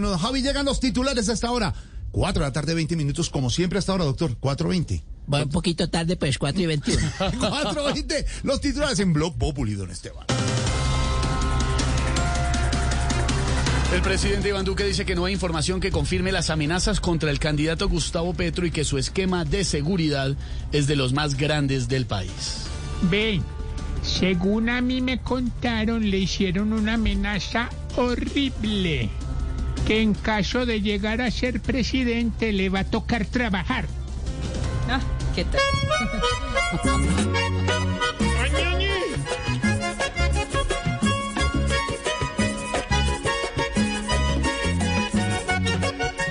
Bueno, Javi, llegan los titulares hasta ahora. 4 de la tarde, 20 minutos, como siempre hasta ahora, doctor. 4.20. Va un poquito tarde, pues 4 y 21. 4.20. Los titulares en Blog Populi, don Esteban. El presidente Iván Duque dice que no hay información que confirme las amenazas contra el candidato Gustavo Petro y que su esquema de seguridad es de los más grandes del país. Ven, según a mí me contaron, le hicieron una amenaza horrible. Que en caso de llegar a ser presidente le va a tocar trabajar. Ah, ¿qué tal?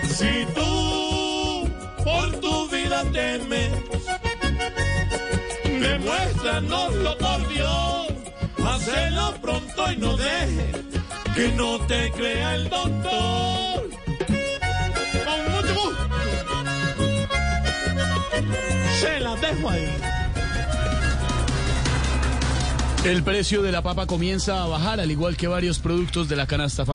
Si tú por tu vida temes, demuéstranoslo por Dios. Hacelo pronto y no dejes que no te crea el doctor. Con mucho gusto. Se la dejo ahí. El precio de la papa comienza a bajar, al igual que varios productos de la canasta.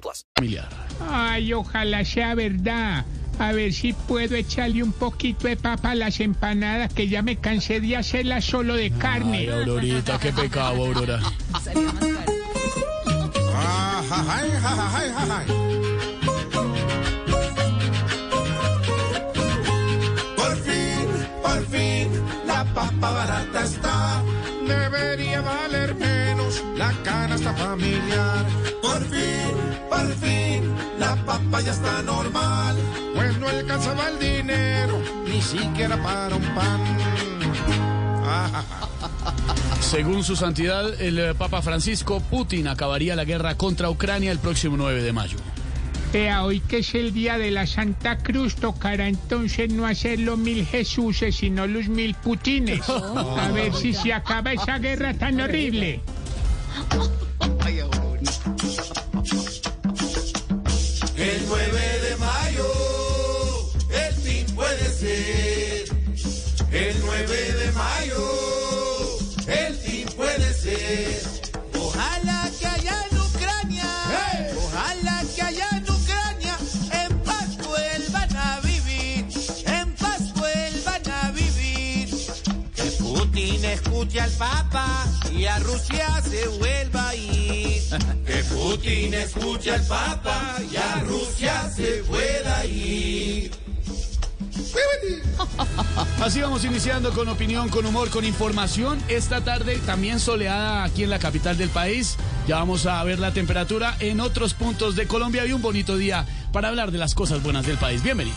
plus. Familiar. Ay, ojalá sea verdad. A ver si puedo echarle un poquito de papa a las empanadas que ya me cansé de hacerlas solo de Ay, carne. Aurorita, qué pecado, Aurora. Papa barata está. Debería valer menos la canasta familiar. Por fin, por fin, la papa ya está normal. Pues no alcanzaba el dinero, ni siquiera para un pan. Según su santidad, el eh, Papa Francisco, Putin acabaría la guerra contra Ucrania el próximo 9 de mayo. Vea, hoy que es el día de la Santa Cruz, tocará entonces no hacer los mil Jesuses, sino los mil Putines. A ver si se acaba esa guerra tan horrible. El 9 de mayo, el fin puede ser. El 9 de mayo, Escuche al Papa y a Rusia se vuelva a ir. Que Putin escuche al Papa y a Rusia se pueda ir. Así vamos iniciando con opinión, con humor, con información. Esta tarde también soleada aquí en la capital del país. Ya vamos a ver la temperatura en otros puntos de Colombia y un bonito día para hablar de las cosas buenas del país. Bienvenidos.